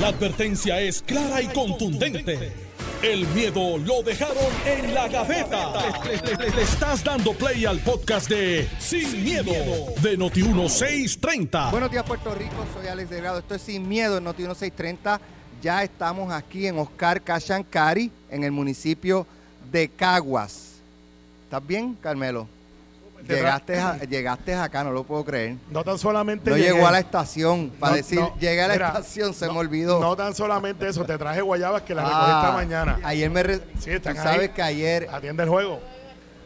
La advertencia es clara y contundente. El miedo lo dejaron en la gaveta. Le, estás dando play al podcast de Sin, miedo, de Noti1630. Buenos días, Puerto Rico. Soy Alex Delgado. Esto es Sin Miedo en Noti 1630. Ya estamos aquí en Oscar Cachancari, en el municipio de Caguas. ¿Estás bien, Carmelo? Llegaste, a- llegaste acá, no lo puedo creer. No tan solamente. No llegué- llegó a la estación. Para No, decir, no, llegué a la mira, estación, se no- me olvidó. No tan solamente eso, te traje guayabas que las recogí Ah, esta mañana. Ayer me re- Sí, están tú sabes ahí. que ayer, Atiende el juego.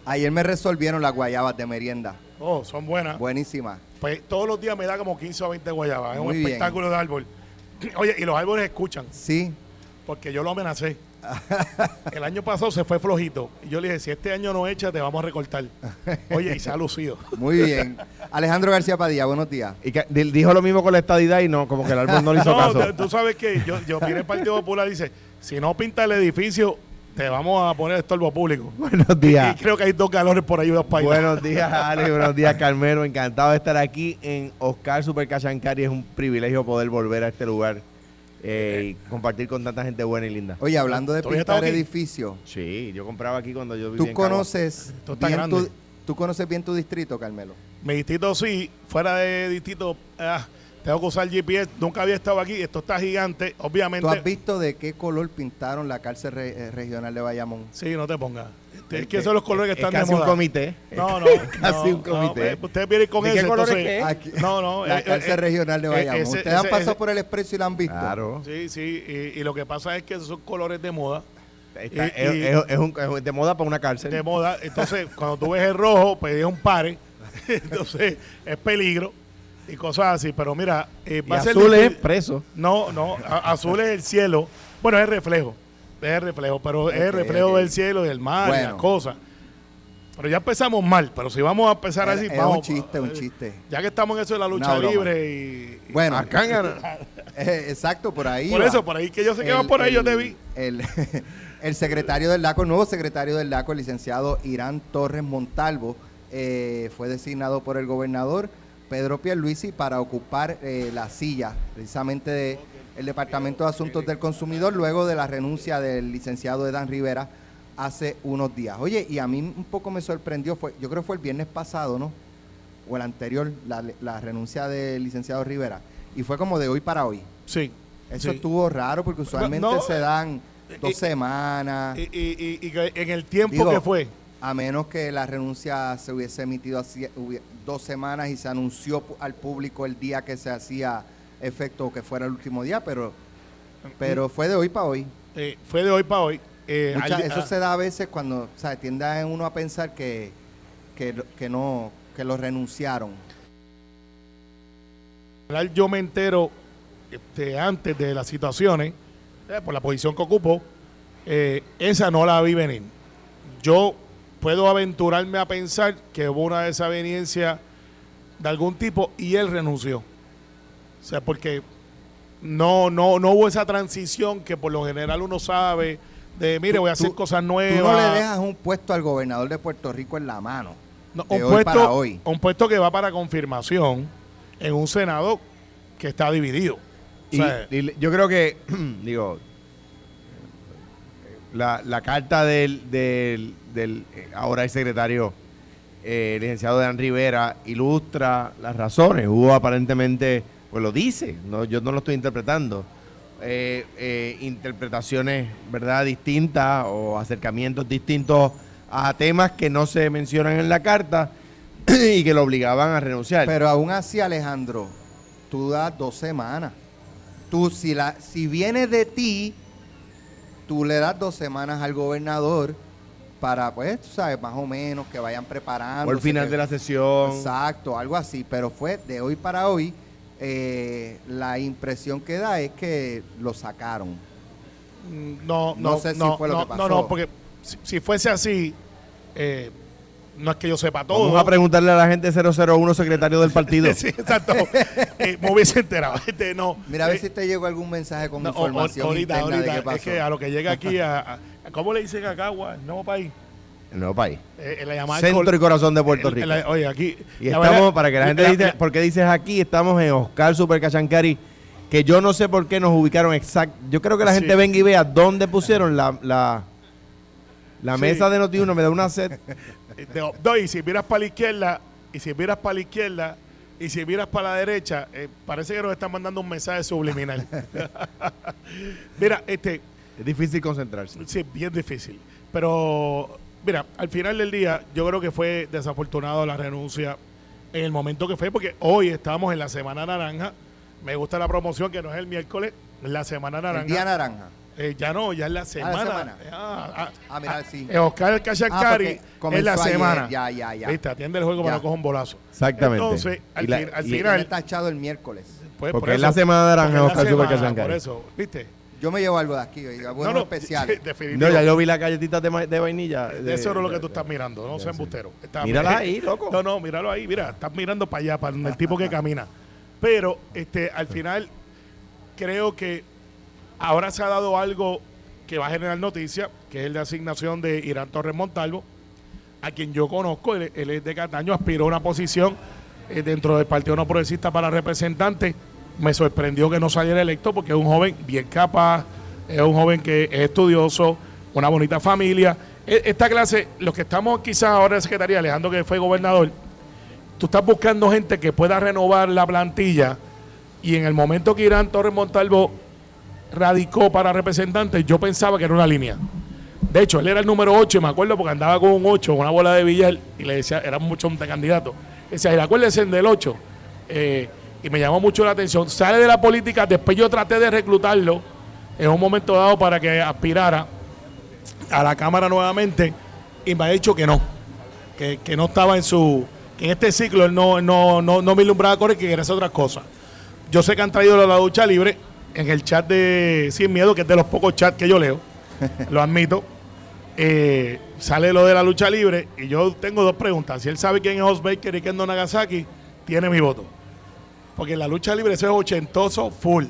ayer me resolvieron las guayabas de merienda. Oh, son buenas. Buenísimas. Pues todos los días me da como 15 o 20 guayabas. Es Muy un bien. espectáculo de árbol. Oye, y los árboles escuchan, Sí. porque yo lo amenacé. El año pasado se fue flojito. Y yo le dije, si este año no echa, te vamos a recortar. Oye, y se ha lucido. Muy bien. Alejandro García Padilla, buenos días. Y que dijo lo mismo con la estadidad y no, como que el árbol no le hizo No, caso. tú- sabes que yo, yo miré el Partido Popular y dice, si no pinta el edificio, te vamos a poner estorbo público. Buenos días. Y creo que hay dos calores por ahí, dos países. Buenos días, Ale. Buenos días, Carmelo. Encantado de estar aquí en Oscar Super Cachancari. Es un privilegio poder volver a este lugar eh, y compartir con tanta gente buena y linda. Oye, hablando de ¿Tú habías pintar aquí? edificios, Sí, yo compraba aquí cuando yo vivía ¿tú en conoces, Esto está bien grande. tu, ¿tú conoces bien tu distrito, Carmelo? Mi distrito sí, fuera de distrito, ah, tengo que usar GPS. Nunca había estado aquí. Esto está gigante, obviamente. ¿Tú has visto de qué color pintaron la cárcel re- eh, regional de Bayamón? Sí, no te pongas. Este, Es que esos son los colores que Es están casi de moda. un comité. No, no. Casi no, un comité. no, eh, ustedes vienen con ¿De eso. qué color es entonces- es? Aquí- No, no. la eh, cárcel eh, regional de Bayamón. ese- Ustedes han pasado ese- por el expreso y la han visto. Claro. Sí, sí. Y, y lo que pasa es que esos son colores de moda. Está- Y- es, y- es- es un- es de moda para una cárcel. de moda. Entonces, cuando tú ves el rojo, pues es un pare. Entonces, es peligro y cosas así. Pero mira, eh, y ser azul es preso. No, no, a- azul es el cielo. Bueno, es el reflejo. Es reflejo, pero es reflejo del cielo, del mar, y Bueno. las cosas. Pero ya empezamos mal, pero si vamos a empezar así, es vamos. un chiste, un chiste. Ya que estamos en eso de la lucha libre y. y- Bueno, Acá eh, exacto, por ahí. por va. eso, por ahí que yo sé que va por ahí, yo el- te vi. El, el secretario del DACO, el nuevo secretario del DACO, el licenciado Irán Torres Montalvo, eh, fue designado por el gobernador Pedro Pierluisi para ocupar eh, la silla precisamente del Departamento de Asuntos del Consumidor luego de la renuncia del licenciado Edan Rivera hace unos días. Oye, y a mí un poco me sorprendió, fue, yo creo que fue el viernes pasado, ¿no? O el anterior, la, la renuncia del licenciado Rivera. Y fue como de hoy para hoy. Sí. Eso sí. estuvo raro porque usualmente No, se dan dos y- semanas, Y, y- y- en el tiempo Digo, que fue. a menos que la renuncia se hubiese emitido hubi- dos semanas y se anunció al público el día que se hacía efecto que fuera el último día, pero, pero fue de hoy para hoy. eh, fue de hoy para hoy. Eh, Mucha- al- eso ah, se da a veces cuando, o sea, tiende a uno a pensar que, que, que no, que lo renunciaron. yo me entero este, antes de las situaciones, eh, por la posición que ocupo, eh, esa no la vi venir. Yo puedo aventurarme a pensar que hubo una desaveniencia de algún tipo y él renunció. O sea, porque no, no, no hubo esa transición que por lo general uno sabe de, mire, voy a hacer Tú- cosas Tú nuevas. no le dejas un puesto al gobernador de Puerto Rico en la mano. No, de un, hoy puesto, para hoy. un puesto que va para confirmación en un Senado que está dividido. O Y, sea, y le- yo creo que, digo, la, la carta del, del, del, eh, ahora el secretario, eh, licenciado Dan Rivera, ilustra las razones. Hubo aparentemente, pues lo dice, no, yo no lo estoy interpretando, eh, eh, interpretaciones, ¿verdad?, distintas o acercamientos distintos a temas que no se mencionan en la carta y que lo obligaban a renunciar. Pero aún así, Alejandro, tú das dos semanas. Tú, si, la, si viene de ti, tú le das dos semanas al gobernador para, pues, tú sabes, más o menos que vayan preparando. Por el final de la sesión. Exacto, algo así. Pero fue de hoy para hoy. Eh, la impresión que da es que lo sacaron. No, No no, sé si no, fue lo no, que pasó. No, no, porque si, si fuese así, eh, no es que yo sepa todo. Vamos a preguntarle a la gente 001, secretario del partido. sí, exacto. Eh, me hubiese enterado. Este, no, Mira a ver eh, si te llegó algún mensaje con o- información ahorita, interna de ahorita, qué pasó. es que a lo que llega aquí, a, a- ¿cómo le dicen a Cagua, el nuevo país? El nuevo país. Eh, la llamada Centro col- y corazón de Puerto el- Rico. el- oye, aquí. Y estamos, verdad, para que la gente la- porque dices aquí, estamos en Oscar Super Cachancari que yo no sé por qué nos ubicaron exacto. Yo creo que la Sí. gente venga y vea dónde pusieron la, la, la Sí. mesa de Noti1, me da una sed. Eh, no, y si miras para la izquierda, y si miras para la izquierda, y si miras para la derecha, eh, parece que nos están mandando un mensaje subliminal. Mira, este, Es difícil concentrarse. sí, bien difícil. Pero, mira, al final del día, yo creo que fue desafortunado la renuncia en el momento que fue, porque hoy estamos en la Semana Naranja. Me gusta la promoción, que no es el miércoles, es la Semana Naranja. El día naranja. Eh, ya no, ya es la semana. semana. Ah, ah, Ah, mira, ah, sí. eh, Oscar el Ah, Cachancari porque es la ayer, semana. Ya, ya, ya. Viste, atiende el juego para no coger un bolazo. Exactamente. Entonces, al, Y la- al final. tachado el miércoles. pues, Porque por es la semana naranja, la Oscar Super. Por eso, ¿viste? Yo me llevo algo de aquí, buenos No, no, definitivo. No, ya yo vi las galletitas de, ma- de vainilla. De eso es lo que tú estás mirando, no seas embustero. Está- Míralas ahí, loco. No, no, míralo ahí, mira, estás mirando para allá, para el tipo que camina. Pero este, al final, creo que ahora se ha dado algo que va a generar noticia, que es el de asignación de Irán Torres Montalvo, a quien yo conozco, él, él es de Cataño, aspiró a una posición eh, dentro del Partido No Progresista para representante. Me sorprendió que no saliera electo porque es un joven bien capaz, es un joven que es estudioso, una bonita familia. E- Esta clase, los que estamos quizás ahora en Secretaría, Alejandro que fue gobernador, tú estás buscando gente que pueda renovar la plantilla y en el momento que Irán Torres Montalvo radicó para representante, yo pensaba que era una línea. De hecho, él era el número 8, y me acuerdo porque andaba con un 8, una bola de billar, y le decía, era mucho de candidato. Decía, "Y acuérdese del 8. Eh, y me llamó mucho la atención. Sale de la política, después yo traté de reclutarlo en un momento dado para que aspirara a la Cámara nuevamente, y me ha dicho que no, que, que no estaba en su. que en este ciclo él no, no, no, no me ilumbraba con él, que quería hacer otras cosas. Yo sé que han traído la ducha libre en el chat de Sin Miedo, que es de los pocos chats que yo leo, lo admito. Eh, sale lo de la lucha libre y yo tengo dos preguntas. Si él sabe quién es Os Baker y quién es Don Nagasaki, tiene mi voto. Porque en la lucha libre eso es ochentoso full.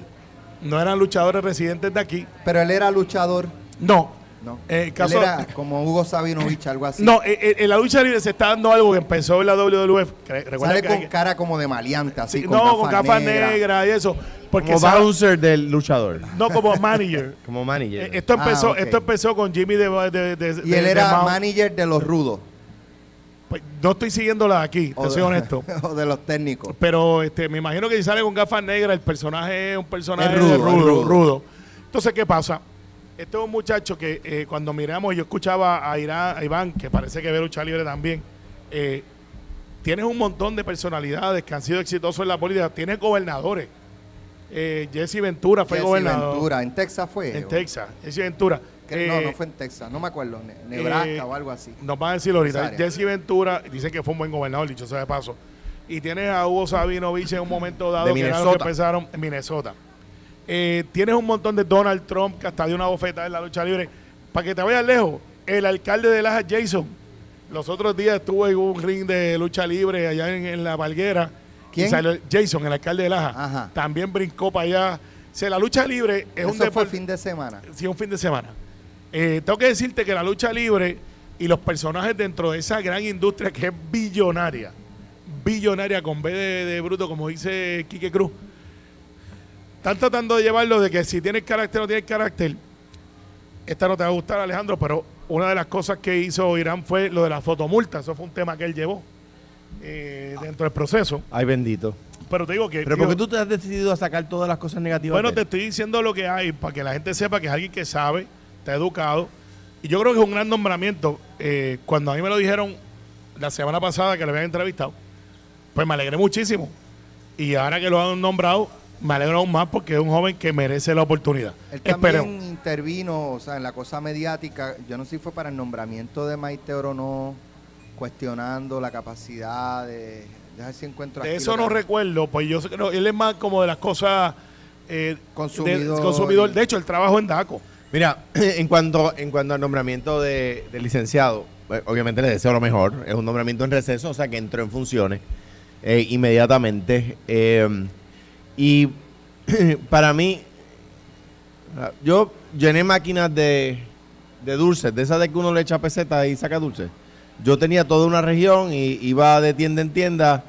No eran luchadores residentes de aquí. Pero él era luchador. No. No. Eh, él era como Hugo Sabinovich, algo así. No, eh, eh, en la lucha libre se está dando algo que empezó en la WWF. Sale que con hay- cara como de maleante, así. Sí, con no, con negras. negras y eso. Porque Como sabe- bouncer del luchador. no como manager. Como manager. Eh, esto empezó, Ah, esto empezó con Jimmy de, de, de- Y de- él de era manager de los rudos. Pues, no estoy siguiendo la de aquí, te o soy de- honesto. o de los técnicos. Pero este, me imagino que si sale con gafas negras, el personaje es un personaje Es rudo, rudo, rudo, rudo. Entonces, ¿qué pasa? Este es un muchacho que eh, cuando miramos, yo escuchaba a, Irán, a Iván, que parece que ve lucha libre también, eh, tienes un montón de personalidades que han sido exitosos en la política. Tienes gobernadores. Eh, Jesse Ventura fue Jesse gobernador Ventura, en Texas fue. en o- Texas. Jesse Ventura. Que- no, Eh, no fue en Texas, no me acuerdo. Ne- Nebraska eh, o algo así. Nos van a decir ahorita. Jesse Ventura, dicen que fue un buen gobernador, dicho sea de paso. Y tienes a Hugo Sabinovich en un momento dado De que era que Minnesota. empezaron en Minnesota. Eh, tienes un montón de Donald Trump que hasta dio una bofetada en la lucha libre. Para que te vayas lejos, el alcalde de Laja, Jason, los otros días estuvo en un ring de lucha libre allá en, en la Valguera. ¿Quién? Salió Jason, el alcalde de Laja. Ajá. También brincó para allá. O sea, la lucha libre es un Eso fue deporte fin de semana. sí, un fin de semana. Eh, tengo que decirte que la lucha libre y los personajes dentro de esa gran industria que es billonaria, billonaria con B de, de bruto, como dice Quique Cruz, están tratando de llevarlo de que si tienes carácter o no tienes carácter. Esta no te va a gustar, Alejandro, pero una de las cosas que hizo Irán fue lo de la fotomulta. Eso fue un tema que él llevó eh, dentro del proceso. Ay, bendito. Pero te digo que. Pero ¿por qué tú te has decidido a sacar todas las cosas negativas? bueno, te estoy diciendo lo que hay para que la gente sepa que es alguien que sabe, está educado. Y yo creo que es un gran nombramiento. Eh, cuando a mí me lo dijeron la semana pasada que lo habían entrevistado, pues me alegré muchísimo. Y ahora que lo han nombrado, me alegro aún más porque es un joven que merece la oportunidad. Él también Esperemos. intervino, o sea, en la cosa mediática. Yo no sé si fue para el nombramiento de Maite o no, cuestionando la capacidad de. Deja si encuentro De aquí eso no que- recuerdo, pues yo sé que no, él es más como de las cosas eh, Consumidor. de- consumidor. De hecho, el trabajo en DACO. Mira, en cuanto, en cuanto al nombramiento de, del licenciado, eh, obviamente le deseo lo mejor. Es un nombramiento en receso, o sea que entró en funciones eh, inmediatamente. Eh, y para mí, ah, yo llené máquinas de, de dulces, de esas de que uno le echa peseta y saca dulces. Yo tenía toda una región y iba de tienda en tienda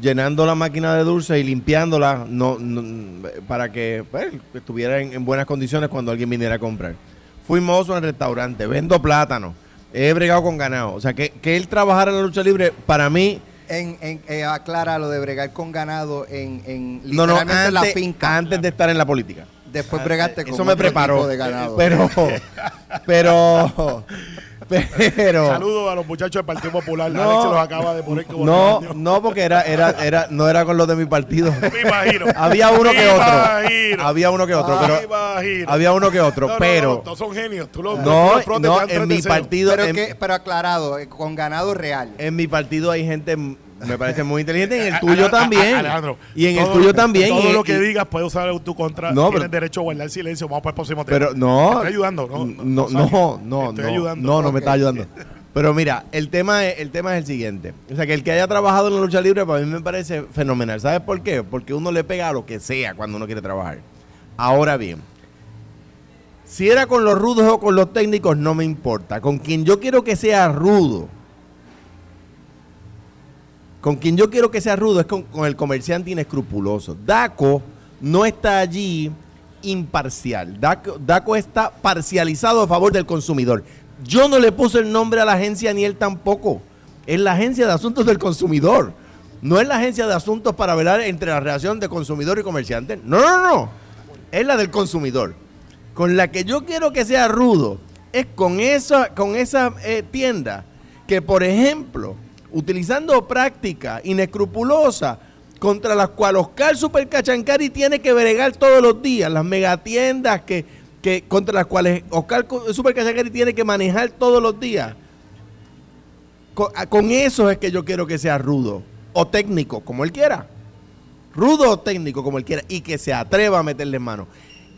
llenando la máquina de dulce y limpiándola no, no- para que pues, estuviera en, en buenas condiciones cuando alguien viniera a comprar. Fui mozo en el restaurante, vendo plátano, he bregado con ganado. O sea, que, que él trabajara en la lucha libre, para mí, En, en, eh, aclara lo de bregar con ganado en, en no, no, en la antes, finca. antes de estar en la política. Después bregaste con Eso me preparó. de ganado. Pero, pero, pero. Saludos a los muchachos del Partido Popular. No. Alex se los acaba de poner como No, no, porque era, era, era, no era con los de mi partido. Me imagino. Había uno Me que otro. imagino. Había uno que otro, pero imagino. había uno que otro, No, no, pero no, todos son genios. Tú los, no, los no, en mi 3 de cero. partido, pero, en, que, pero aclarado, eh, con ganado real. en mi partido hay gente, me parece muy inteligente, en el tuyo también. Alejandro, y en el tuyo también. Todo lo que digas puedes usar en tu contra. No, Tienes derecho a guardar silencio. Vamos para el próximo tema. Pero no. Te estoy ayudando, ¿no? No, no, no, estoy no, ayudando. no, no me está ayudando. Pero mira, el tema, es, el tema es el siguiente. O sea, que el que haya trabajado en la lucha libre para mí me parece fenomenal. ¿Sabes por qué? Porque uno le pega a lo que sea cuando uno quiere trabajar. Ahora bien, si era con los rudos o con los técnicos, no me importa. Con quien yo quiero que sea rudo, con quien yo quiero que sea rudo es con, el comerciante inescrupuloso. Daco no está allí imparcial. Daco, Daco está parcializado a favor del consumidor. Yo no le puse el nombre a la agencia ni él tampoco. Es la agencia de asuntos del consumidor. No es la agencia de asuntos para velar entre la relación de consumidor y comerciante. No, no, no. Es la del consumidor. Con la que yo quiero que sea rudo es con esa, con esa eh, tienda que, por ejemplo, utilizando práctica inescrupulosa contra las cuales Oscar Super Cachancari tiene que bregar todos los días, las megatiendas que, que contra las cuales Oscar Co- Super Cachancari tiene que manejar todos los días. Con, a- con eso es que yo quiero que sea rudo o técnico, como él quiera. Rudo o técnico, como él quiera, y que se atreva a meterle mano.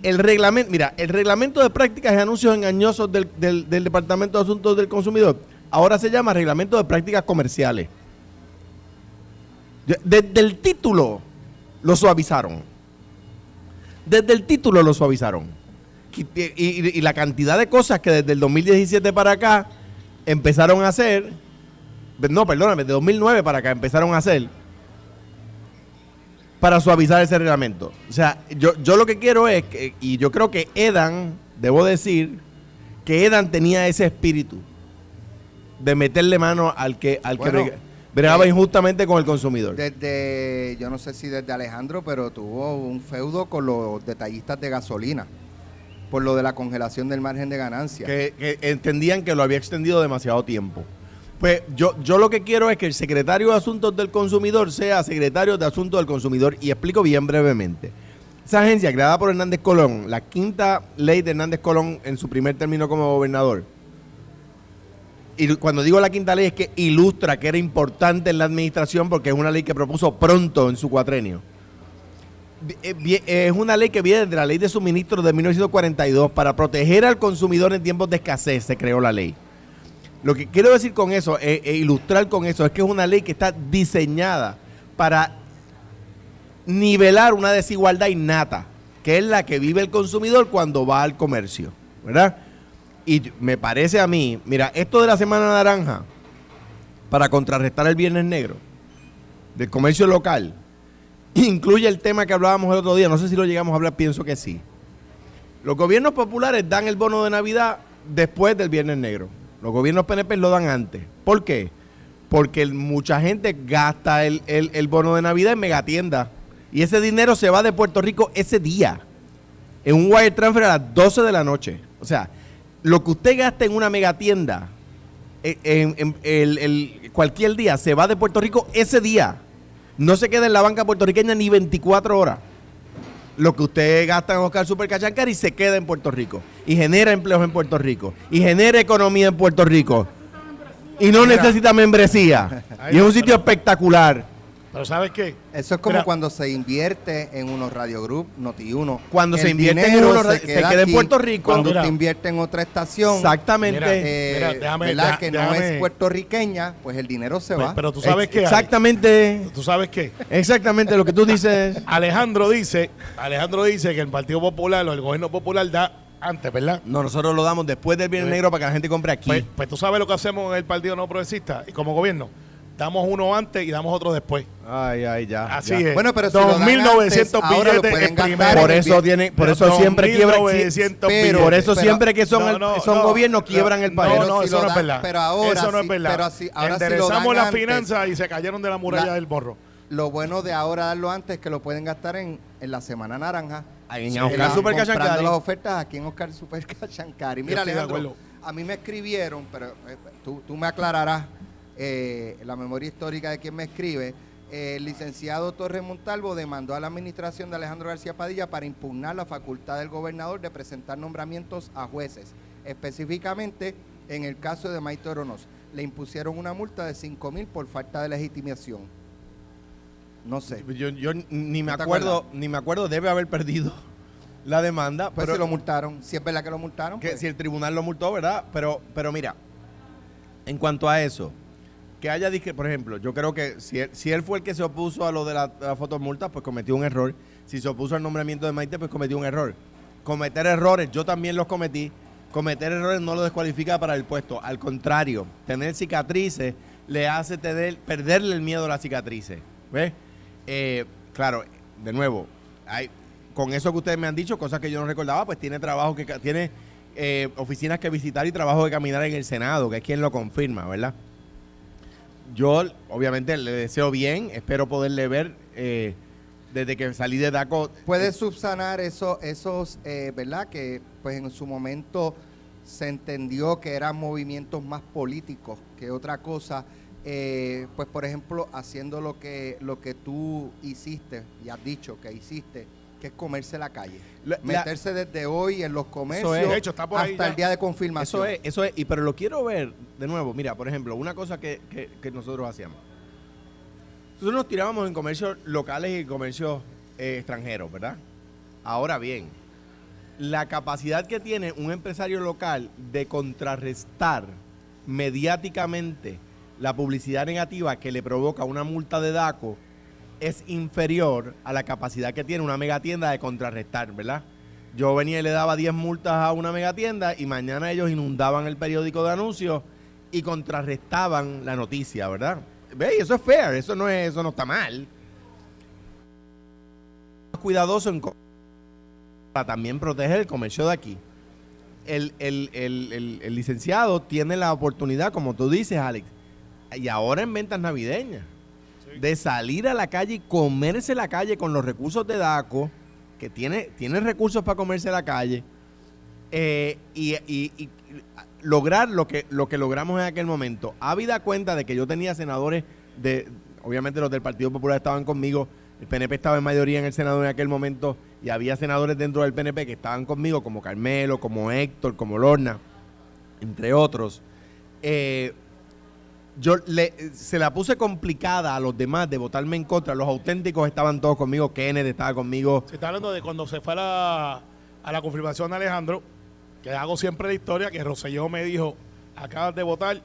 El reglamento, mira, el reglamento de prácticas y anuncios engañosos del- del Departamento de Asuntos del Consumidor ahora se llama reglamento de prácticas comerciales. Desde el título lo suavizaron. Desde el título lo suavizaron. Y la cantidad de cosas que desde el 2017 para acá empezaron a hacer, no, perdóname, de 2009 para acá empezaron a hacer para suavizar ese reglamento. O sea, yo, yo lo que quiero es, que, y yo creo que Edan, debo decir, que Edan tenía ese espíritu de meterle mano al que, al Bueno, que brega- bregaba eh, injustamente con el consumidor. Desde, yo no sé si desde Alejandro, pero tuvo un feudo con los detallistas de gasolina por lo de la congelación del margen de ganancia. que, que entendían que lo había extendido demasiado tiempo. Pues yo, yo lo que quiero es que el secretario de Asuntos del Consumidor sea secretario de Asuntos del Consumidor y explico bien brevemente. Esa agencia creada por Hernández Colón, la quinta ley de Hernández Colón en su primer término como gobernador, y cuando digo la quinta ley es que ilustra que era importante en la administración porque es una ley que propuso pronto en su cuatrenio. Eh, eh, Es una ley que viene de la ley de suministro de 1942 para proteger al consumidor en tiempos de escasez se creó la ley. Lo que quiero decir con eso e ilustrar con eso es que es una ley que está diseñada para nivelar una desigualdad innata, que es la que vive el consumidor cuando va al comercio, ¿verdad? Y me parece a mí, mira, esto de la Semana Naranja, para contrarrestar el Viernes Negro, del comercio local, incluye el tema que hablábamos el otro día, no sé si lo llegamos a hablar, pienso que sí. Los gobiernos populares dan el bono de Navidad después del Viernes Negro. Los gobiernos PNP lo dan antes. ¿Por qué? Porque mucha gente gasta el, el- bono de Navidad en megatiendas. Y ese dinero se va de Puerto Rico ese día. En un wire transfer a las 12 de la noche. O sea, lo que usted gasta en una megatienda eh, en, en- el- el- cualquier día se va de Puerto Rico ese día. No se queda en la banca puertorriqueña ni 24 horas. Lo que usted gasta en Oscar Super Cachancari se queda en Puerto Rico. Y genera empleos en Puerto Rico. Y genera economía en Puerto Rico. Y no necesita membresía. Y es un sitio espectacular Pero ¿sabes qué? Eso es como Mira. cuando se invierte en unos Radio Group, Noti1. Cuando se invierte en dinero unos ra- se queda en. Puerto Rico. Cuando Mira. usted invierte en otra estación, exactamente Mira, eh, Mira, déjame- ¿verdad? que no déjame- es puertorriqueña, pues el dinero se Pero, va. pero tú sabes qué. Exactamente ¿Tú sabes qué? exactamente lo que tú dices Alejandro dice, Alejandro dice que el Partido Popular o el gobierno popular da antes, ¿verdad? no nosotros lo damos después del Viernes Eh, Negro para que la gente compre aquí Pues, pues tú sabes lo que hacemos en el Partido No Progresista y como gobierno. Damos uno antes y damos otro después. Ay, ay, ya. Así ya. es. Bueno, pero si lo dan 2.900 antes, ahora lo billetes pueden en primero. Por eso tiene, por eso siempre quiebran. 2.900 pero- por eso pero- siempre que son, No, el- no, son no, gobiernos no, quiebran el país. No, no, si eso no es verdad. pero ahora eso no es verdad. pero así- ahora si lo Enderezamos las finanzas y se cayeron de la muralla la- del morro. Lo bueno de ahora darlo antes es que lo pueden gastar en, en la Semana Naranja. En Sí, Oscar la- Super Cachancari. las ofertas aquí en Oscar Super Cachancari. Mira, Alejandro, a mí me escribieron, pero eh, tú, tú me aclararás eh, la memoria histórica de quien me escribe. Eh, el licenciado Torres Montalvo demandó a la administración de Alejandro García Padilla para impugnar la facultad del gobernador de presentar nombramientos a jueces. Específicamente, en el caso de Maite Oronos, le impusieron una multa de 5 mil por falta de legitimación. No sé. Yo, yo ni me ¿No te acuerdo, ni me acuerdo, debe haber perdido la demanda. Pues pero si lo multaron, si es verdad que lo multaron, que pues, si el tribunal lo multó, ¿verdad? Pero, pero mira, en cuanto a eso, que haya disque, por ejemplo, yo creo que si él, si él fue el que se opuso a lo de la, la fotomulta, pues cometió un error. Si se opuso al nombramiento de Maite, pues cometió un error. Cometer errores, yo también los cometí. Cometer errores no lo descualifica para el puesto. Al contrario, tener cicatrices le hace tener, perderle el miedo a las cicatrices. ¿Ves? Eh, claro, de nuevo, hay, con eso que ustedes me han dicho, cosas que yo no recordaba, pues tiene trabajo que tiene eh, oficinas que visitar y trabajo que caminar en el Senado, que es quien lo confirma, ¿verdad? Yo, obviamente, le deseo bien, espero poderle ver eh, desde que salí de DACO. puede subsanar eso, esos, eh, ¿verdad? Que pues en su momento se entendió que eran movimientos más políticos que otra cosa. Eh, pues por ejemplo, haciendo lo que, lo que tú hiciste y has dicho que hiciste, que es comerse la calle. La- la- Meterse desde hoy en los comercios es. Hecho, está por ahí hasta ya. el día de confirmación. Eso es, eso es, y pero lo quiero ver de nuevo. Mira, por ejemplo, una cosa que, que- que nosotros hacíamos. Nosotros nos tirábamos en comercios locales y comercios eh, extranjeros, ¿verdad? Ahora bien, la capacidad que tiene un empresario local de contrarrestar mediáticamente la publicidad negativa que le provoca una multa de DACO es inferior a la capacidad que tiene una megatienda de contrarrestar, ¿verdad? Yo venía y le daba 10 multas a una megatienda y mañana ellos inundaban el periódico de anuncios y contrarrestaban la noticia, ¿verdad? ¿Ve? Eso es fair, eso no, es, eso no está mal. Cuidadoso en para también proteger el comercio de aquí. El- el- el- el licenciado tiene la oportunidad, como tú dices, Alex, y ahora en ventas navideñas, de salir a la calle y comerse la calle con los recursos de DACO, que tiene, tiene recursos para comerse la calle, eh, y, y- lograr lo que, lo que logramos en aquel momento. Habida cuenta de que yo tenía senadores de, obviamente los del Partido Popular estaban conmigo, el PNP estaba en mayoría en el Senado en aquel momento, y había senadores dentro del PNP que estaban conmigo, como Carmelo, como Héctor, como Lorna, entre otros. Eh, yo le, se la puse complicada a los demás de votarme en contra. Los auténticos estaban todos conmigo. Kenneth estaba conmigo. Se está hablando de cuando se fue a la, a la confirmación de Alejandro, que hago siempre la historia, que Rosselló me dijo, acabas de votar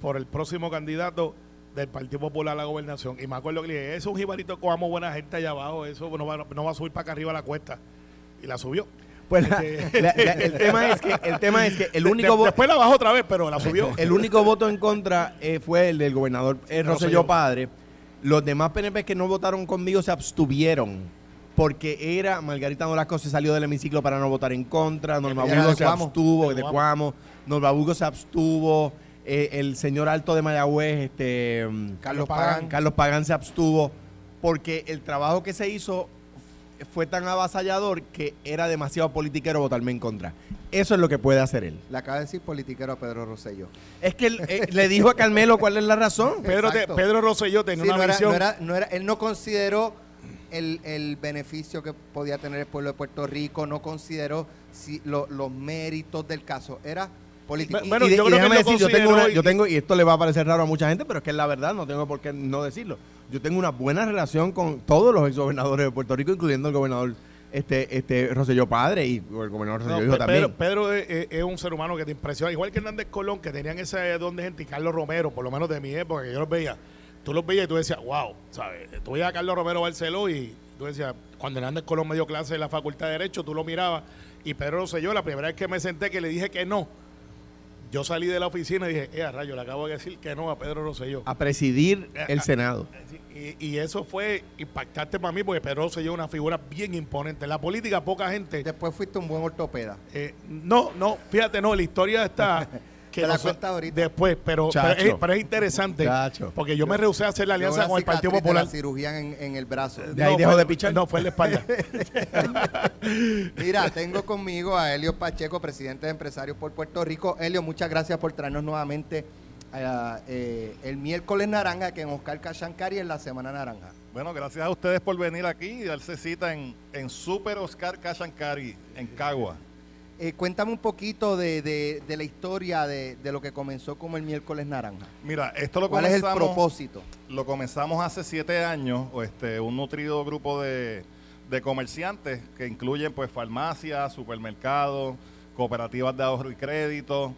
por el próximo candidato del Partido Popular a la gobernación. Y me acuerdo que le dije, eso es un jibarito vamos buena gente allá abajo, eso no va, no va a subir para acá arriba la cuesta. Y la subió. Pues la- la- la- el, tema es que, el tema es que el De- único de- voto. después la bajó otra vez, pero la subió. El único voto en contra eh, fue el del gobernador eh, Rosselló. Padre. Los demás PNP que no votaron conmigo se abstuvieron. Porque era, Margarita Nolasco se salió del hemiciclo para no votar en contra, Norma se abstuvo, De de Cuamo. Norma se abstuvo, eh, el señor Alto de Mayagüez, este mm, Carlos Pagán. Pagán. Carlos Pagán se abstuvo, porque el trabajo que se hizo fue tan avasallador que era demasiado politiquero votarme en contra. Eso es lo que puede hacer él. Le acaba de decir politiquero a Pedro Rosselló. Es que él, eh, le dijo a Carmelo cuál es la razón. Pedro, te-. Pedro Rosselló tenía Sí, una no era- no era- no era- él no consideró el, el beneficio que podía tener el pueblo de Puerto Rico, no consideró si, lo- los méritos del caso. Era político. Bueno, Y- bueno, y, de- yo y creo que decir, yo tengo, una- yo tengo, y esto le va a parecer raro a mucha gente, pero es que es la verdad, no tengo por qué no decirlo. Yo tengo una buena relación con todos los exgobernadores de Puerto Rico, incluyendo el gobernador este, este Rosselló Padre y el gobernador No, Rosselló Hijo Pe- también. Pedro, Pedro es un ser humano que te impresiona, igual que Hernández Colón, que tenían ese don de gente, y Carlos Romero, por lo menos de mi época, que yo los veía. Tú los veías y tú decías, wow, ¿sabes? Tú veías a Carlos Romero Barceló y tú decías, cuando Hernández Colón me dio clase en la Facultad de Derecho, tú lo mirabas. Y Pedro Rosselló, la primera vez que me senté que le dije que no, yo salí de la oficina y dije, eh, a rayo, le acabo de decir que no a Pedro Rosselló. A presidir Eh, el Senado. Y, y eso fue impactante para mí porque Pedro Rosselló es una figura bien imponente. En la política poca gente... Después fuiste un buen ortopeda. eh, no, no, fíjate, no, la historia está... Que Te la cuenta ahorita. Después, pero, pero, Chacho. es, pero es interesante. Chacho. Porque yo me rehusé a hacer la alianza con el Partido cicatriz de Popular. La cirugía en, en el brazo. De ahí No, dejó fue- de pichar. No, fue en la espalda. Mira, tengo conmigo a Helio Pacheco, presidente de Empresarios por Puerto Rico. Helio, muchas gracias por traernos nuevamente eh, eh, el miércoles naranja que en Oscar Cachancari en la Semana Naranja. Bueno, gracias a ustedes por venir aquí y darse cita en, en Super Oscar Cachancari, en Cagua. Eh, cuéntame un poquito de, de- de la historia de, de lo que comenzó como el miércoles naranja. Mira, esto lo ¿Cuál es el comenzamos, propósito? lo comenzamos hace siete años, este, un nutrido grupo de, de comerciantes que incluyen pues farmacias, supermercados, cooperativas de ahorro y crédito,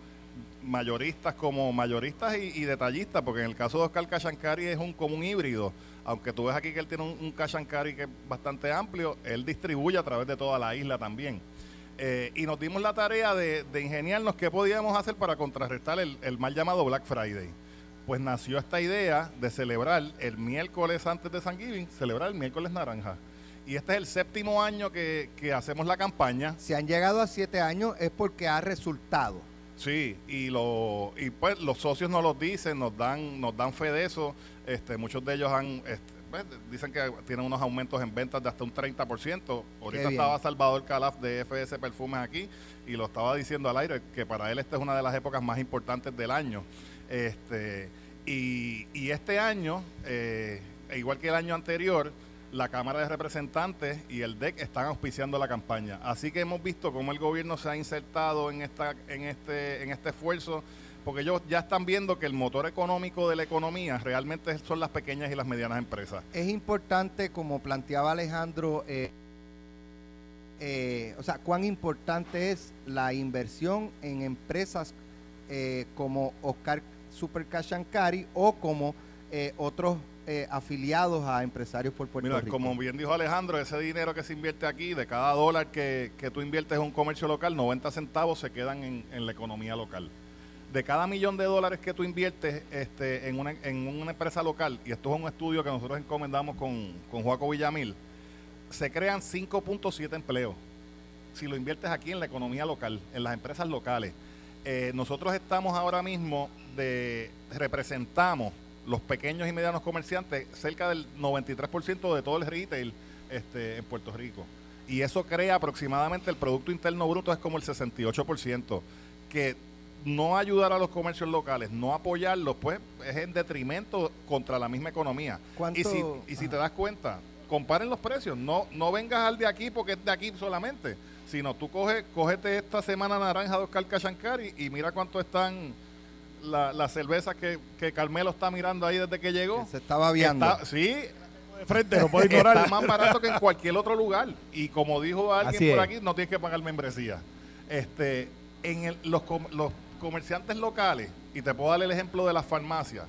mayoristas como mayoristas y, y detallistas, porque en el caso de Oscar Cachancari es un como un híbrido. Aunque tú ves aquí que él tiene un, un Cachancari que es bastante amplio, él distribuye a través de toda la isla también. Eh, y nos dimos la tarea de, de ingeniarnos qué podíamos hacer para contrarrestar el, el mal llamado Black Friday. Pues nació esta idea de celebrar el miércoles antes de San Giving, celebrar el miércoles naranja. Y este es el séptimo año que, que hacemos la campaña. Si han llegado a siete años es porque ha resultado. Sí, y lo y pues los socios nos lo dicen, nos dan nos dan fe de eso. Este, muchos de ellos han este, pues, dicen que tienen unos aumentos en ventas de hasta un 30%. Ahorita estaba Salvador Calaf de FS Perfumes aquí y lo estaba diciendo al aire que para él esta es una de las épocas más importantes del año. Este y, y este año, eh, igual que el año anterior, la Cámara de Representantes y el DEC están auspiciando la campaña. Así que hemos visto cómo el gobierno se ha insertado en esta, en este, en este esfuerzo, porque ellos ya están viendo que el motor económico de la economía realmente son las pequeñas y las medianas empresas. Es importante, como planteaba Alejandro, eh, eh, o sea, cuán importante es la inversión en empresas eh, como Oscar Super Cachancari o como otros eh, afiliados a empresarios por Puerto Mira, Rico. como bien dijo Alejandro, ese dinero que se invierte aquí, de cada dólar que, que tú inviertes en un comercio local, 90 centavos se quedan en, en la economía local. De cada millón de dólares que tú inviertes este, en, una, en una empresa local, y esto es un estudio que nosotros encomendamos con, con Joaco Villamil, se crean 5.7 empleos. Si lo inviertes aquí en la economía local, en las empresas locales. Eh, nosotros estamos ahora mismo de representamos los pequeños y medianos comerciantes cerca del 93% de todo el retail este, en Puerto Rico. Y eso crea aproximadamente el Producto Interno Bruto es como el 68%, que no ayudar a los comercios locales, no apoyarlos, pues es en detrimento contra la misma economía. ¿Cuánto- Y si, y si te das cuenta, comparen los precios, no, no vengas al de aquí porque es de aquí solamente, sino tú coge, cógete esta semana naranja de Oscar Cachancari y mira cuánto están la- las cervezas que, que Carmelo está mirando ahí desde que llegó. Que se estaba viando. Está- sí, De frente, no puedo ignorar. está más barato que en cualquier otro lugar. Y como dijo alguien Así por es. aquí, no tienes que pagar membresía. Este, en el- los, com- los comerciantes locales, y te puedo dar el ejemplo de las farmacias,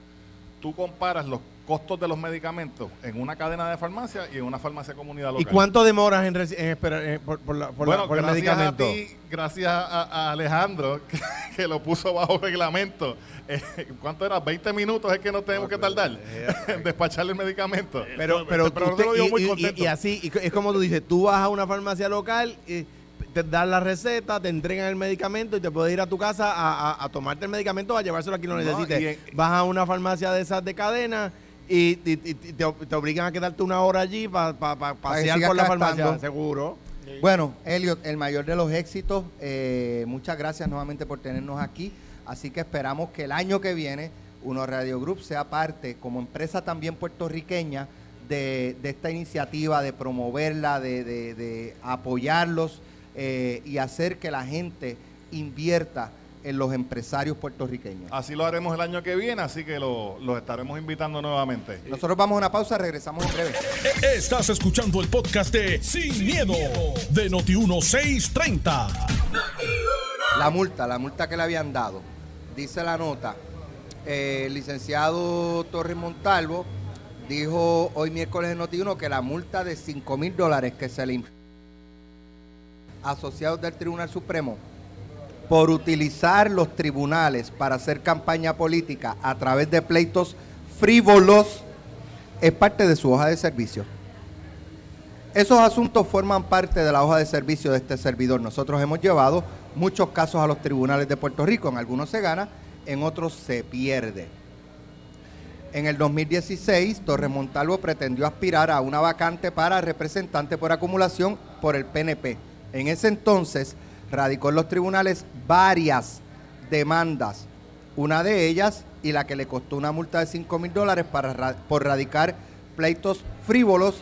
tú comparas los costos de los medicamentos en una cadena de farmacia y en una farmacia de comunidad local. ¿Y cuánto demoras en, en esperar eh, por, por la- por la- bueno, por el gracias medicamento? a ti, gracias a, a Alejandro, que, que lo puso bajo reglamento. Eh, ¿Cuánto era? ¿20 minutos es que nos tenemos que tardar en despacharle el medicamento? Pero, pero, Este, pero usted- yo lo digo muy y- y- contento. y, así, y co- es como tú dices, tú vas a una farmacia local, y te dan la receta, te entregan el medicamento y te puedes ir a tu casa a, a- a tomarte el medicamento o a llevárselo a quien lo No, necesite. en- vas a una farmacia de esas de cadena y, y- y- y te, te obligan a quedarte una hora allí para que pasear sigas por la gastando. farmacia, seguro. Bueno, Elliot, el mayor de los éxitos, eh, muchas gracias nuevamente por tenernos aquí. Así que esperamos que el año que viene Uno Radio Group sea parte, como empresa también puertorriqueña, de, de esta iniciativa, de promoverla, de, de- de apoyarlos eh, y hacer que la gente invierta en los empresarios puertorriqueños. Así lo haremos el año que viene, así que lo- los estaremos invitando nuevamente. Nosotros vamos a una pausa, regresamos en breve. Estás escuchando el podcast de Sin, miedo, de Noti1630. La multa, la multa que le habían dado. Dice la nota, eh, el licenciado Torres Montalvo dijo hoy miércoles en Noti1 que la multa de 5 mil dólares que se le imp- asociados del Tribunal Supremo por utilizar los tribunales para hacer campaña política a través de pleitos frívolos es parte de su hoja de servicio. Esos asuntos forman parte de la hoja de servicio de este servidor. Nosotros hemos llevado muchos casos a los tribunales de Puerto Rico. En algunos se gana, en otros se pierde. En el 2016, Torres Montalvo pretendió aspirar a una vacante para representante por acumulación por el PNP. En ese entonces, radicó en los tribunales varias demandas. Una de ellas, y la que le costó una multa de 5 mil dólares por radicar pleitos frívolos,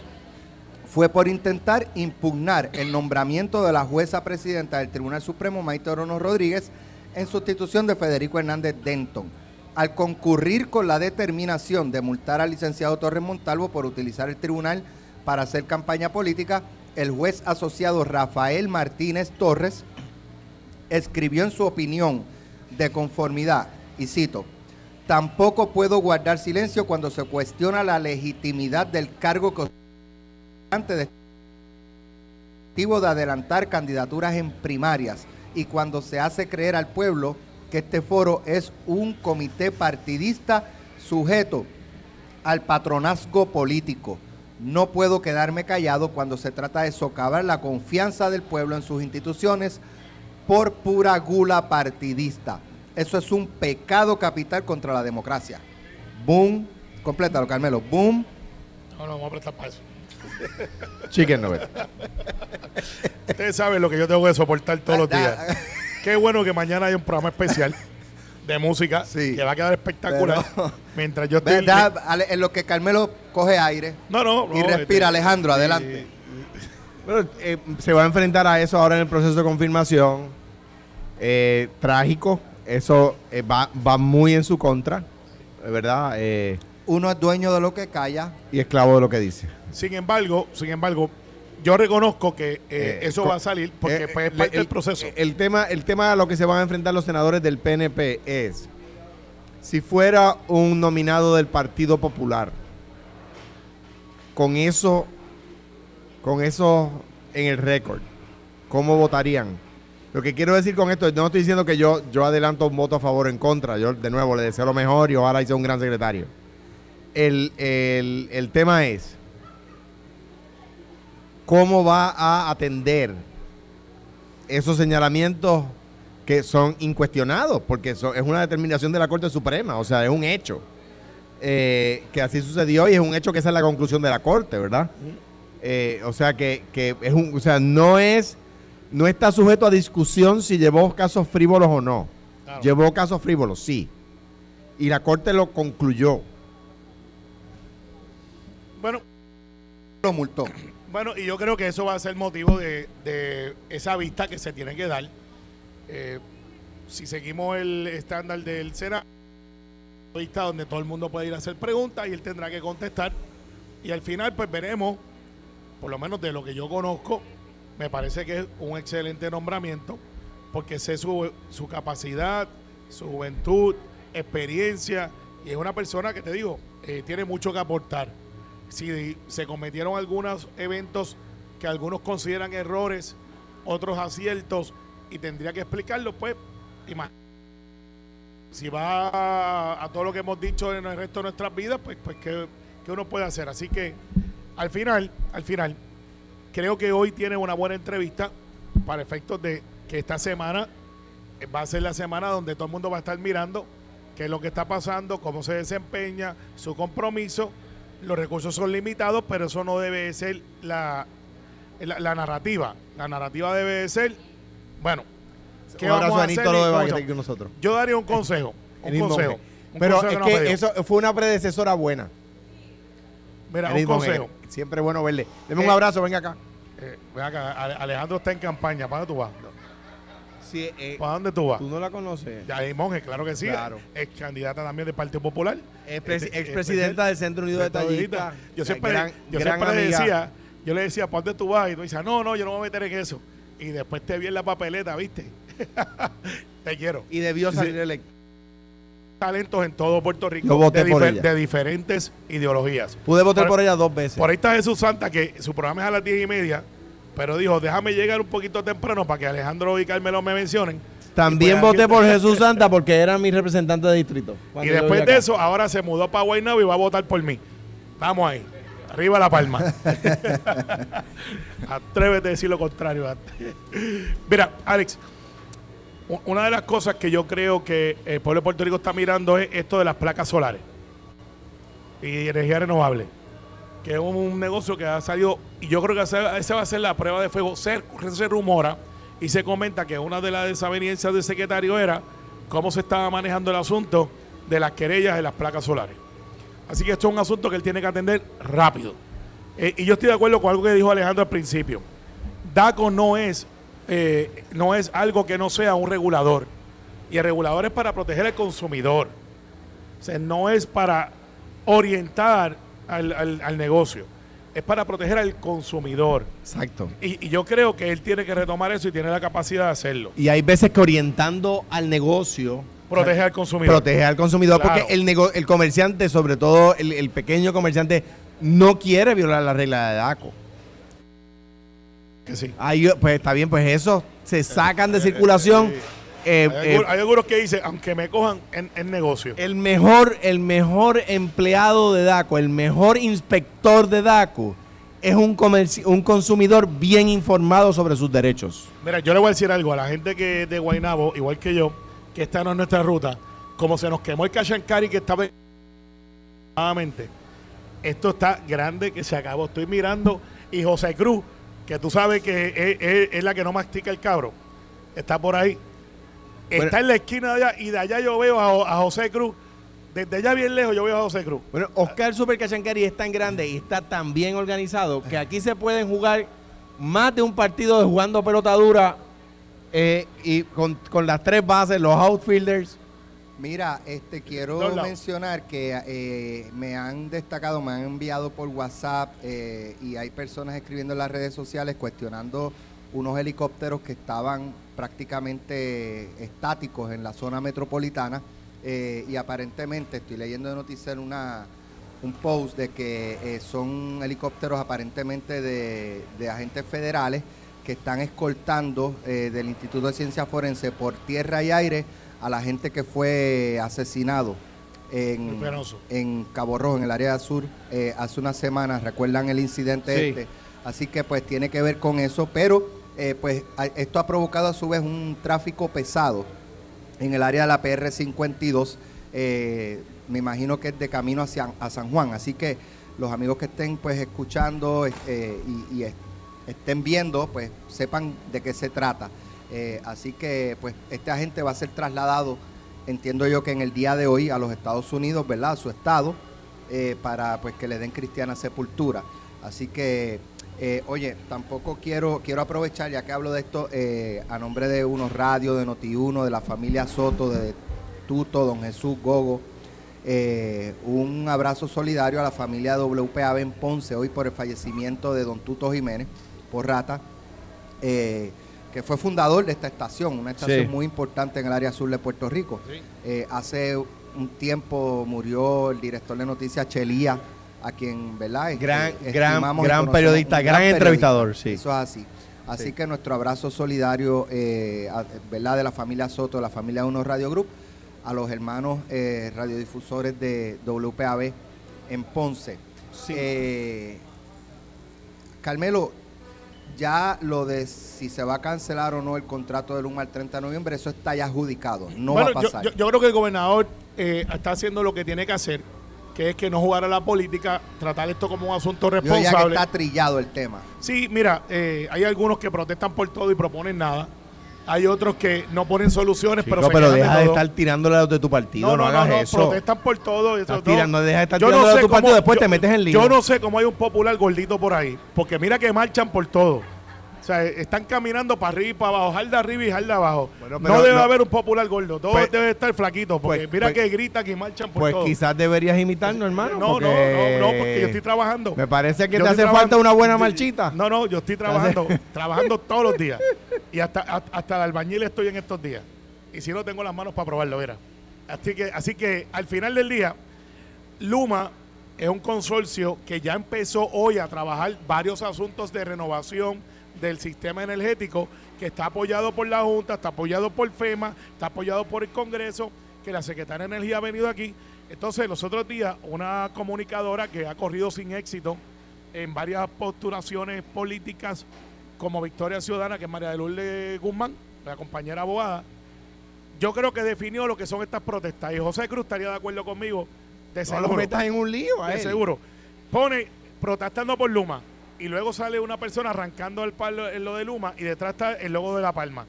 fue por intentar impugnar el nombramiento de la jueza presidenta del Tribunal Supremo, Maite Orono Rodríguez, en sustitución de Federico Hernández Denton. Al concurrir con la determinación de multar al licenciado Torres Montalvo por utilizar el tribunal para hacer campaña política, el juez asociado Rafael Martínez Torres escribió en su opinión de conformidad, y cito, tampoco puedo guardar silencio cuando se cuestiona la legitimidad del cargo que de de adelantar candidaturas en primarias y cuando se hace creer al pueblo que este foro es un comité partidista sujeto al patronazgo político. No puedo quedarme callado cuando se trata de socavar la confianza del pueblo en sus instituciones por pura gula partidista. Eso es un pecado capital contra la democracia. Boom. Complétalo, Carmelo. Boom. No, no, vamos a prestar para eso. Chicken. Ustedes saben lo que yo tengo que soportar todos los días. Qué bueno que mañana hay un programa especial de música que va a quedar espectacular. mientras yo estoy. en lo que Carmelo coge aire. No, no. Y respira, este, Alejandro, adelante. Bueno, eh, se va a enfrentar a eso ahora en el proceso de confirmación. Eh, trágico. Eso eh, va, va muy en su contra, ¿verdad? Uno es dueño de lo que calla. Y esclavo de lo que dice. Sin embargo, sin embargo, yo reconozco que eh, eh, eso va a salir porque eh, pues, es parte del proceso. El tema, el tema a lo que se van a enfrentar los senadores del PNP es si fuera un nominado del Partido Popular, con eso, con eso en el récord, ¿cómo votarían? Lo que quiero decir con esto, no estoy diciendo que yo, yo adelanto un voto a favor o en contra. Yo, de nuevo, le deseo lo mejor y ojalá hice un gran secretario. El, el, el tema es, cómo va a atender esos señalamientos que son incuestionados, porque es una determinación de la Corte Suprema, o sea, es un hecho. Eh, que así sucedió y es un hecho que esa es la conclusión de la Corte, ¿verdad? Eh, o sea, que, es un, o sea, no es, no está sujeto a discusión si llevó casos frívolos o no. Llevó casos frívolos, sí. Y la Corte lo concluyó. Bueno, lo multó. Bueno, y yo creo que eso va a ser motivo de, esa vista que se tiene que dar. Eh, si seguimos el estándar del Senado, donde todo el mundo puede ir a hacer preguntas y él tendrá que contestar. Y al final, pues veremos, por lo menos de lo que yo conozco, me parece que es un excelente nombramiento, porque sé su, su capacidad, su juventud, experiencia, y es una persona que te digo, eh, tiene mucho que aportar si se cometieron algunos eventos que algunos consideran errores, otros aciertos, y tendría que explicarlo, pues, si va a, todo lo que hemos dicho en el resto de nuestras vidas, pues, pues ¿qué, uno puede hacer? Así que al final, al final, creo que hoy tiene una buena entrevista para efectos de que esta semana va a ser la semana donde todo el mundo va a estar mirando qué es lo que está pasando, cómo se desempeña, su compromiso los recursos son limitados, pero eso no debe ser la, la, narrativa. La narrativa debe ser, bueno, ¿qué vamos a hacer? nosotros. Yo daría un consejo. Un consejo. pero es que eso fue una predecesora buena. Mira, un consejo. Siempre es bueno verle. Deme un abrazo, venga acá. Eh, acá. Alejandro está en campaña. ¿Para dónde tú vas? Eh, ¿Para dónde tú vas? Tú no la conoces. Ya, Monge, claro que sí. Claro. Es candidata también del Partido Popular. Es expresidenta del Centro Unido de Tallistas. Yo siempre, yo siempre le decía, yo le decía, ¿para dónde tú vas? Y tú dices, no, no, yo no me voy a meter en eso. Y después te vi en la papeleta, ¿viste? te quiero. Y debió salir electo talentos en todo Puerto Rico de, de, diferentes ideologías. Pude votar por, ella dos veces. Por ahí está Jesús Santa, que su programa es a las diez y media pero dijo, déjame llegar un poquito temprano para que Alejandro y Carmelo me mencionen. También pues, voté por Jesús Santa porque era mi representante de distrito. Y después de eso, ahora se mudó para Guaynabo y va a votar por mí. Vamos ahí. Arriba la palma. Atrévete a decir lo contrario. Mira, Alex, una de las cosas que yo creo que el pueblo de Puerto Rico está mirando es esto de las placas solares y energía renovable, que es un negocio que ha salido, y yo creo que esa, va a ser la prueba de fuego. Se, se rumora y se comenta que una de las desavenencias del secretario era cómo se estaba manejando el asunto de las querellas de las placas solares. Así que esto es un asunto que él tiene que atender rápido. Eh, y yo estoy de acuerdo con algo que dijo Alejandro al principio. DACO no es, eh, no es algo que no sea un regulador. Y el regulador es para proteger al consumidor. O sea, no es para orientar al, al- al negocio. Es para proteger al consumidor. Exacto. Y, y yo creo que él tiene que retomar eso y tiene la capacidad de hacerlo. Y hay veces que orientando al negocio Proteger al consumidor. protege al consumidor Claro. porque el, nego- el comerciante, sobre todo el, el pequeño comerciante, no quiere violar la regla de DACO. Que sí. Ahí, pues está bien, pues eso se sacan de circulación. Eh, Hay, eh, algunos, hay algunos que dicen, aunque me cojan en, en negocio. el mejor, el mejor empleado de DACO, el mejor inspector de DACO, es un, un consumidor bien informado sobre sus derechos. Mira, yo le voy a decir algo a la gente que de Guaynabo, igual que yo, que está en nuestra ruta, como se nos quemó el Cachancari que estaba nuevamente. Esto está grande que se acabó. Estoy mirando y José Cruz, que tú sabes que es, es- es la que no mastica el cabro, está por ahí. Está en la esquina de allá y de allá yo veo a, Jo- a José Cruz. Desde allá bien lejos yo veo a José Cruz. Bueno, Oscar Super Cachancari es tan grande y está tan bien organizado que aquí se pueden jugar más de un partido de jugando pelota dura eh, y con, con las tres bases, los outfielders. Mira, este quiero mencionar que eh, me han destacado, me han enviado por WhatsApp eh, y hay personas escribiendo en las redes sociales cuestionando unos helicópteros que estaban prácticamente estáticos en la zona metropolitana eh, y aparentemente estoy leyendo de noticiero una un post de que son helicópteros aparentemente de, de agentes federales que están escoltando del Instituto de Ciencia Forense por tierra y aire a la gente que fue asesinado en, en Cabo Rojo, en el área sur, eh, hace unas semanas. ¿Recuerdan el incidente Sí. este? Así que pues tiene que ver con eso, pero eh, pues esto ha provocado a su vez un tráfico pesado en el área de la PR 52. eh, me imagino que es de camino hacia a San Juan. Así que los amigos que estén pues escuchando y, y est- estén viendo, pues sepan de qué se trata. Eh, así que pues este agente va a ser trasladado, entiendo yo que en el día de hoy a los Estados Unidos, ¿verdad? A su estado, eh, para pues que le den cristiana sepultura. Así que, eh, oye, tampoco quiero, quiero aprovechar, ya que hablo de esto, a nombre de Unos Radio, de Noti1, de la familia Soto, de Tuto, Don Jesús, Gogo, un abrazo solidario a la familia WPAB en Ponce, hoy por el fallecimiento de Don Tuto Jiménez, por rata, que fue fundador de esta estación, una estación Sí. muy importante en el área sur de Puerto Rico. Eh, hace un tiempo murió el director de noticias Chelía, a quien, ¿verdad? Este, Gran- gran- gran periodista, gran entrevistador, sí. Eso es así. Así Sí. que nuestro abrazo solidario, eh, a- ¿verdad? De la familia Soto, de la familia Uno Radio Group, a los hermanos eh, radiodifusores de WPAB en Ponce. Eh, Carmelo, ya lo de si se va a cancelar o no el contrato del 1 al 30 de noviembre, eso está ya adjudicado. No Bueno, va a pasar. Yo, yo creo que el gobernador eh, está haciendo lo que tiene que hacer, que es que no jugar a la política, tratar esto como un asunto Yo ya que responsable. está trillado el tema. Sí, mira, eh, hay algunos que protestan por todo y proponen nada. Hay otros que no ponen soluciones, pero Chico, se pero deja de todo. estar tirándole a los de tu partido, no, hagas eso. protestan por todo. Eso, tirando, deja de estar Yo tirando a tu partido, cómo- después yo- te metes en lío. Yo no sé cómo hay un popular gordito por ahí, porque mira que marchan por todo. O sea, están caminando para arriba y para abajo, jalda arriba y jalda abajo. Bueno, pero no debe no- haber un popular gordo, todos Pues- deben estar flaquitos, porque pues- mira pues- que gritan y marchan por Pues todo. quizás deberías imitarnos, hermano. no, no, no, no, porque yo estoy trabajando. Me parece que Yo te hace falta una buena marchita. No, no, yo estoy trabajando, trabajando todos los días. Y hasta, hasta, el albañil estoy en estos días. Y si no tengo las manos para probarlo, verá. Así que, así que al final del día, Luma es un consorcio que ya empezó hoy a trabajar varios asuntos de renovación del sistema energético que está apoyado por la Junta, está apoyado por FEMA, está apoyado por el Congreso, que la Secretaria de Energía ha venido aquí. Entonces, los otros días, una comunicadora que ha corrido sin éxito en varias postulaciones políticas como Victoria Ciudadana, que es María de Lourdes Guzmán, la compañera abogada, yo creo que definió lo que son estas protestas. Y José Cruz estaría de acuerdo conmigo, de No seguro. lo metas en un lío a de él. seguro. Pone protestando por Luma y luego sale una persona arrancando el palo en lo de Luma y detrás está el logo de La Palma.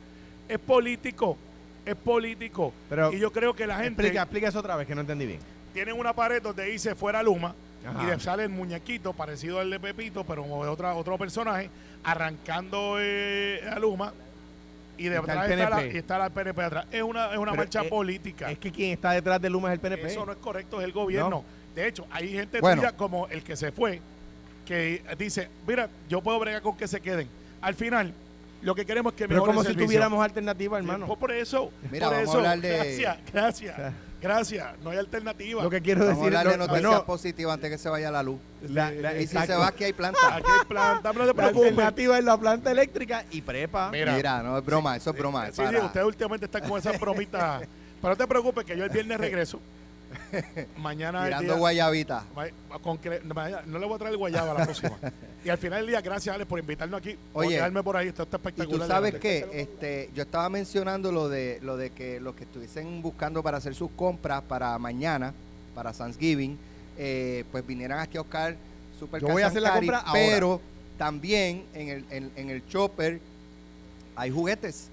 Es político, es político. Pero y yo creo que la gente Explica, explica eso otra vez, que no entendí bien. tiene una pared donde dice fuera Luma Ajá. y de- sale el muñequito parecido al de Pepito, pero como de otra, otro personaje, arrancando eh, a Luma y el detrás está, la, PNP. y está la PNP atrás. Es una, es una Pero marcha es- política. Es que quien está detrás de Luma es el PNP. Eso no es correcto, es el gobierno. De hecho, hay gente Bueno. tuya como el que se fue, que dice, mira, yo puedo bregar con que se queden. Al final, lo que queremos es que Pero mejore como el si servicio. tuviéramos alternativa, Sí, hermano. pues por eso, Mira, por vamos a eso, hablar de- gracias, gracias, gracias, no hay alternativa. Lo que quiero Vamos a decir hablar de no- noticias bueno, positivas antes que se vaya la luz. la, la- Y si se va, aquí hay planta. Aquí hay planta, no te La preocupes. alternativa es la planta eléctrica y prepa. Mira, Mira, no es broma, eso es broma. es sí, sí, para- ustedes últimamente están con esas bromitas. Pero no te preocupes que yo el viernes regreso. Mañana Tirando día- guayabita. Con no, le voy a traer guayaba a la próxima. y al final del día, gracias Alex por invitarnos aquí. por Oye, quedarme por ahí, esto está Y espectacular. tú sabes que este, yo estaba mencionando lo de lo de que los que estuviesen buscando para hacer sus compras para mañana, para Thanksgiving, eh, pues vinieran aquí a Oscar Super Yo voy a hacer la compra ahora. pero también en el, en, en el chopper hay juguetes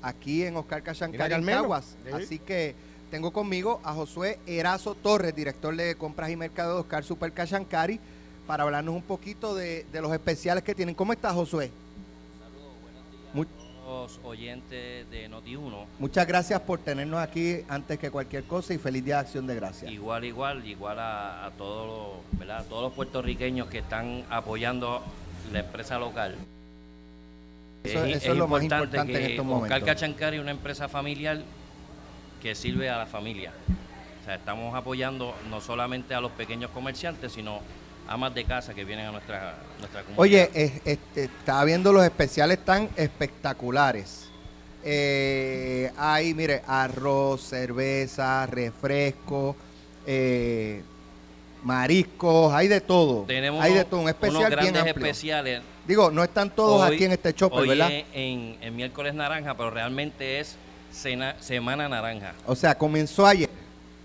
aquí en Oscar Cachancari en. Caguas. Sí. Así que tengo conmigo a Josué Erazo Torres, director de compras y mercado de Oscar Super Cachancari, para hablarnos un poquito de, de los especiales que tienen. ¿Cómo estás, Josué? Mu- los oyentes de Noti1. Muchas gracias por tenernos aquí antes que cualquier cosa y feliz día de acción de gracias. Igual, igual, igual a, a todos los, ¿verdad? A todos los puertorriqueños que están apoyando la empresa local. Eso- eso es lo más importante en estos Oscar momentos. Cachancari es una empresa familiar que sirve a la familia. O sea, estamos apoyando no solamente a los pequeños comerciantes, sino amas de casa que vienen a nuestra, nuestra comunidad. Oye, es- es- estaba viendo los especiales tan espectaculares. Eh, hay, mire, arroz, cerveza, refresco, eh, mariscos, hay de todo. tenemos hay de unos- todo, un unos especial bien grandes especiales Digo, no están todos Hoy- aquí en este chopper, hoy ¿verdad? en miércoles naranja, pero realmente es semana naranja. O sea, comenzó ayer.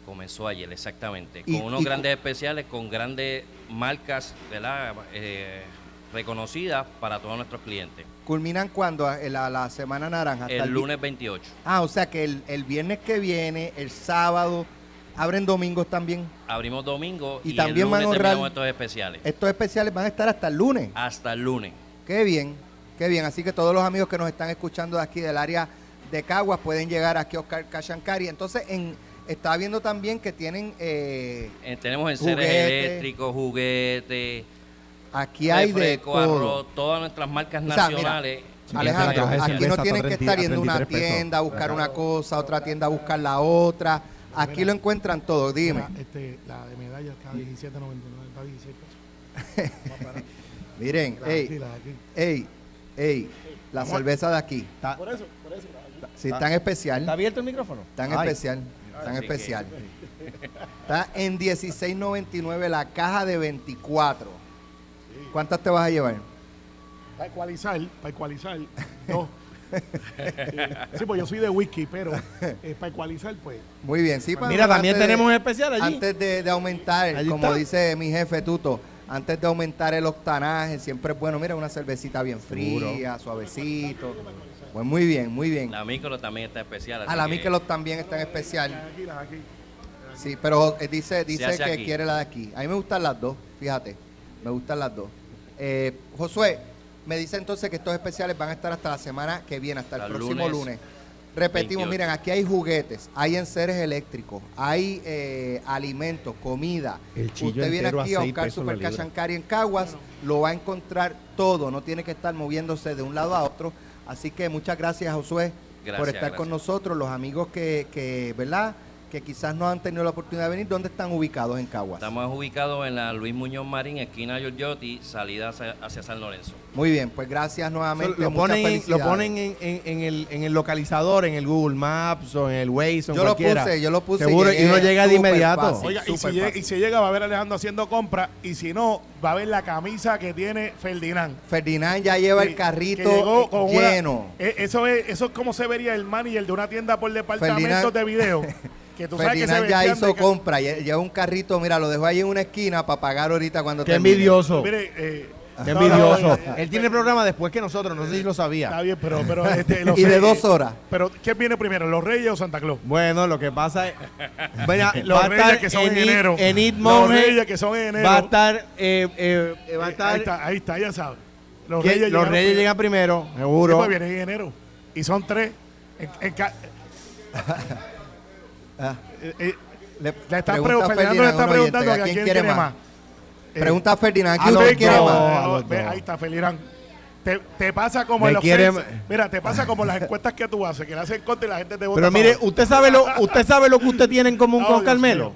Comenzó ayer, exactamente. Y- Con unos y- grandes especiales, con grandes marcas ¿verdad? Eh, reconocidas para todos nuestros clientes. ¿Culminan cuando? La, la semana naranja. El vi- lunes 28. Ah, o sea que el, el viernes que viene, el sábado, abren domingos también. Abrimos domingo Y y, también el van a ahorrar- estos especiales. Estos especiales van a estar hasta el lunes. Hasta el lunes. Qué bien, qué bien. Así que todos los amigos que nos están escuchando de aquí del área de Caguas pueden llegar aquí a Oscar Cachancari. Entonces, en, estaba viendo también que tienen, eh, Eh, tenemos enseres Juguete. eléctricos, juguetes, aquí hay de arroz, todas nuestras marcas O sea, mira, nacionales. Alejandro, aquí no tienen que 30 estar yendo a una 33 pesos. tienda a buscar una cosa, otra tienda a buscar la otra. Aquí lo encuentran todo, dime. La, este, la de medalla está a 17.99, está a 16 pesos. Miren, ey, ey, ey, la cerveza de aquí. ¿Está, Por eso, por eso. Sí, tan especial. está abierto el micrófono? Tan Ay, especial, tan Así que- especial. Está en 16.99 la caja de 24. ¿Cuántas te vas a llevar? Para ecualizar, para ecualizar. No. sí, pues yo soy de whisky, pero eh, para ecualizar, pues. Muy bien, sí. para- Mira, también tenemos un especial allí. Antes de, de aumentar, Allí como está. dice mi jefe Tuto, antes de aumentar el octanaje, siempre es bueno, mira, una cervecita bien fría, suavecito. Pues muy bien, muy bien. La micro también está especial. A así la que también está en especial. Aquí, las aquí. Sí, pero eh, dice, dice que aquí. quiere la de aquí. A mí me gustan las dos, fíjate. Me gustan las dos. Eh, Josué, me dice entonces que estos especiales van a estar hasta la semana que viene, hasta el próximo lunes. lunes Repetimos, 28. miren, aquí hay juguetes, hay enseres eléctricos, hay eh, alimentos, comida. El chillo Usted viene aquí a buscar Super. Cachancari en Caguas, lo va a encontrar todo, no tiene que estar moviéndose de un lado a otro. Así que muchas gracias, Josué, por Gracias, estar con nosotros, los amigos que, que ¿verdad? Que quizás no han tenido la oportunidad de venir, ¿dónde están ubicados en Caguas? Estamos ubicados en la Luis Muñoz Marín, esquina Giorgiotti, salida hacia, hacia San Lorenzo. Muy bien, pues gracias nuevamente. lo, muchas ponen, en- lo ponen en, en- en el, en el localizador, en el Google Maps o en el Waze o en Yo lo cualquiera. puse, yo lo puse. Seguro, y llegué uno llega de inmediato. fácil. Oiga, y si, llega, fácil. y si llega va a ver a Alejandro haciendo compra y si no, va a ver la camisa que tiene Ferdinand. Ferdinand ya lleva el carrito una- lleno. Eh, eso, es, eso es como se vería el manager de una tienda por departamentos Ferdinand- de video. Que tú sabes que Ferdinand ya hizo compra, lle- lleva un carrito, mira, lo dejó ahí en una esquina para pagar ahorita cuando Qué termine. envidioso. Mire, eh, Qué no, no, envidioso. Él tiene el programa después que nosotros, no sé si lo Está sabía. bien, pero, pero este, lo Y sé, de dos horas. Pero ¿quién viene primero, los Reyes o Santa Claus? Bueno, lo que pasa es. Mira, Los va Reyes que son en It- enero. En It Los Reyes que son en enero. Va a estar. eh, eh, va a Eh, estar ahí, está, ahí está, ya sabes. Los Reyes, los Reyes llegan primero, Sí, seguro. pues vienen en enero. Y son tres. En- en ca- Ah, eh, eh, le le está pregunta pre- Fernando le Ferdinand, está oyente, preguntando ¿a que a quién quiere más. Eh, Pregunta a Ferdinand, a ¿quién quiere más? Ve, ahí está, Felirán. Te, te pasa como en los Mira, te pasa como las encuestas que tú haces, que le hacen contra y la gente te vota. Pero mire, usted sabe lo, usted sabe lo que usted tiene en común Oh, con Dios Carmelo.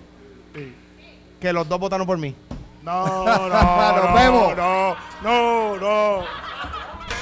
Sí. Que los dos votaron por mí. No, no, no. Vemos. No, no, no.